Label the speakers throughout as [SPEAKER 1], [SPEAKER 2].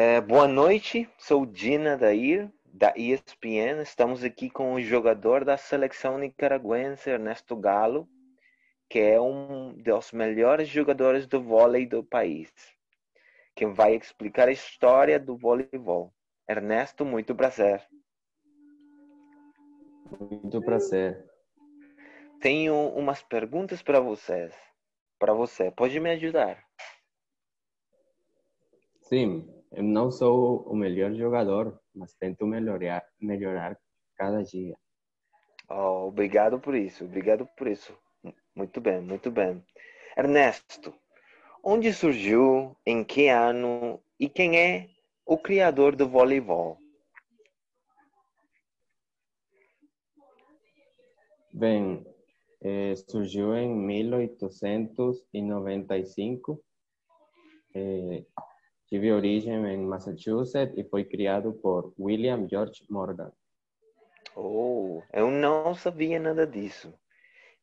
[SPEAKER 1] É, boa noite, sou Dina Dair, da ESPN. Estamos aqui com o jogador da seleção nicaragüense, Ernesto Galo, que é um dos melhores jogadores do vôlei do país, quem vai explicar a história do voleibol. Ernesto, muito prazer.
[SPEAKER 2] Muito prazer.
[SPEAKER 1] Tenho umas perguntas para vocês. Para você, pode me ajudar?
[SPEAKER 2] Sim, eu não sou o melhor jogador, mas tento melhorar, melhorar cada dia.
[SPEAKER 1] Oh, obrigado por isso, obrigado por isso. Muito bem, muito bem. Ernesto, onde surgiu, em que ano e quem é o criador do voleibol?
[SPEAKER 2] Bem, eh, surgiu em 1895. Eh, tive origem em Massachusetts e foi criado por William George Morgan.
[SPEAKER 1] Oh, eu não sabia nada disso.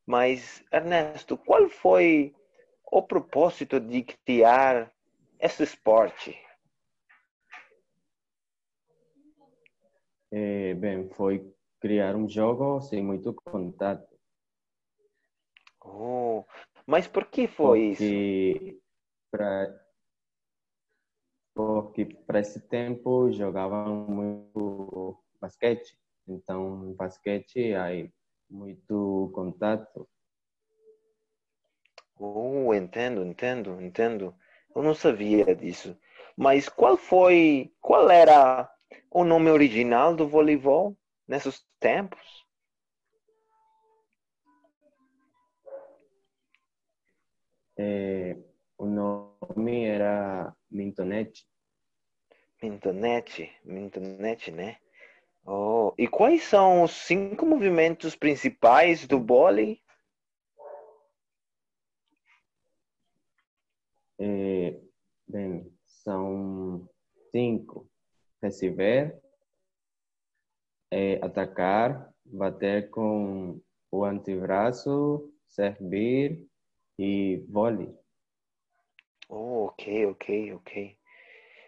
[SPEAKER 1] Mas, Ernesto, qual foi o propósito de criar esse esporte?
[SPEAKER 2] É, bem, foi criar um jogo sem muito contato.
[SPEAKER 1] Oh, mas por que foi
[SPEAKER 2] porque
[SPEAKER 1] isso?
[SPEAKER 2] Pra, porque para esse tempo jogavam muito basquete. Então, basquete aí muito contato.
[SPEAKER 1] Oh, entendo, entendo, entendo. Eu não sabia disso. Mas qual foi, qual era o nome original do voleibol nesses tempos?
[SPEAKER 2] É, o nome era Mintonete.
[SPEAKER 1] Mintonete, Mintonete, né? Oh, e quais são os cinco movimentos principais do vôlei?
[SPEAKER 2] É, bem, são cinco. Receber, é, atacar, bater com o antebraço, servir e vôlei.
[SPEAKER 1] Oh, ok, ok, ok.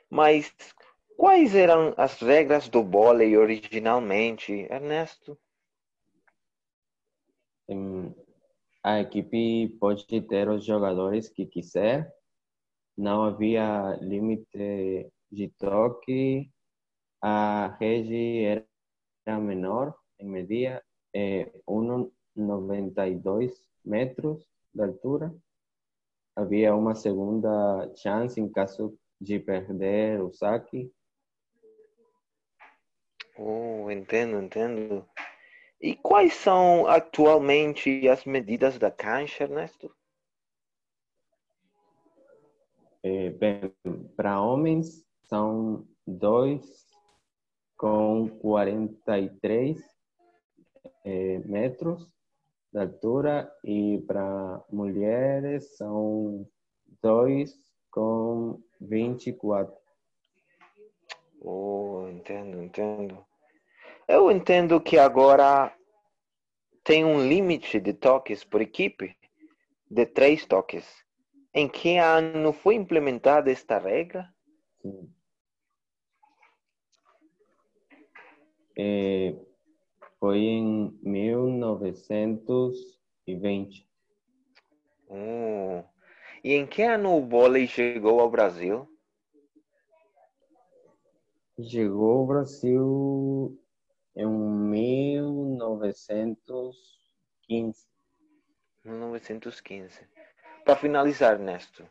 [SPEAKER 1] Mas quais eram as regras do vôlei originalmente, Ernesto?
[SPEAKER 2] A equipe pode ter os jogadores que quiser. Não havia limite de toque. A rede era menor em medida, é 1,92 metros de altura. Havia uma segunda chance em caso de perder o saque.
[SPEAKER 1] Oh, entendo, entendo. E quais são atualmente as medidas da cancha, Ernesto?
[SPEAKER 2] É, bem, para homens são 2 com 43 é, metros de altura e para mulheres são 2 com 24.
[SPEAKER 1] Oh, entendo, entendo. Eu entendo que agora tem um limite de toques por equipe de três toques. Em que ano foi implementada esta regra?
[SPEAKER 2] Sim. É, foi em 1920.
[SPEAKER 1] Oh. E em que ano o vôlei chegou ao Brasil?
[SPEAKER 2] Chegou ao Brasil em 1915.
[SPEAKER 1] 1915. Para finalizar, Ernesto,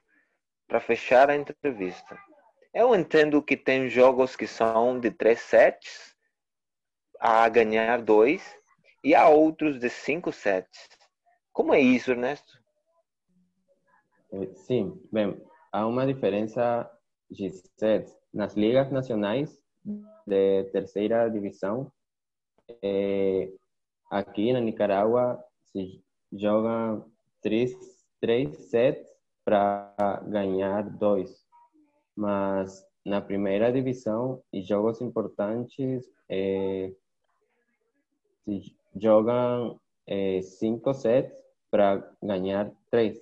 [SPEAKER 1] para fechar a entrevista, eu entendo que tem jogos que são de três sets a ganhar dois e há outros de cinco sets. Como é isso, Ernesto?
[SPEAKER 2] Eh, Sim, bem, há uma diferença de sets. Nas ligas nacionais de terceira divisão, eh, aqui na Nicarágua se jogam três, três sets para ganhar dois. Mas na primeira divisão, em jogos importantes, eh, se jogam eh, cinco sets para ganhar três.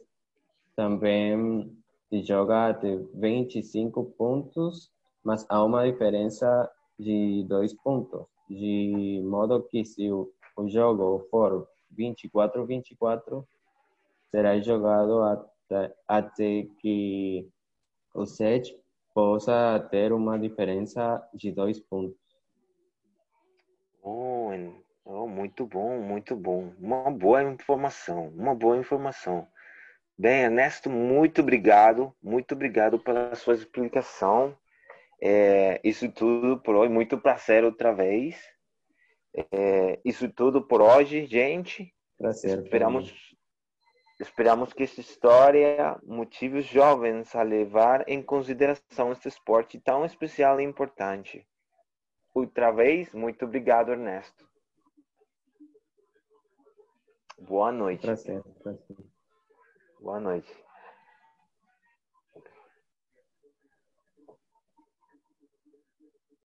[SPEAKER 2] Também se joga de 25 pontos mas há uma diferença de dois pontos, de modo que se o, o jogo for 24-24, será jogado até, até que o set possa ter uma diferença de dois pontos.
[SPEAKER 1] Oh, oh, muito bom, muito bom. Uma boa informação, uma boa informação. Bem, Ernesto, muito obrigado, muito obrigado pela sua explicação. É, isso tudo por hoje, muito prazer outra vez. É, isso tudo por hoje, gente.
[SPEAKER 2] Prazer.
[SPEAKER 1] Esperamos, esperamos que essa história motive os jovens a levar em consideração este esporte tão especial e importante. Outra vez, muito obrigado, Ernesto. Boa noite.
[SPEAKER 2] Prazer, prazer.
[SPEAKER 1] Boa noite.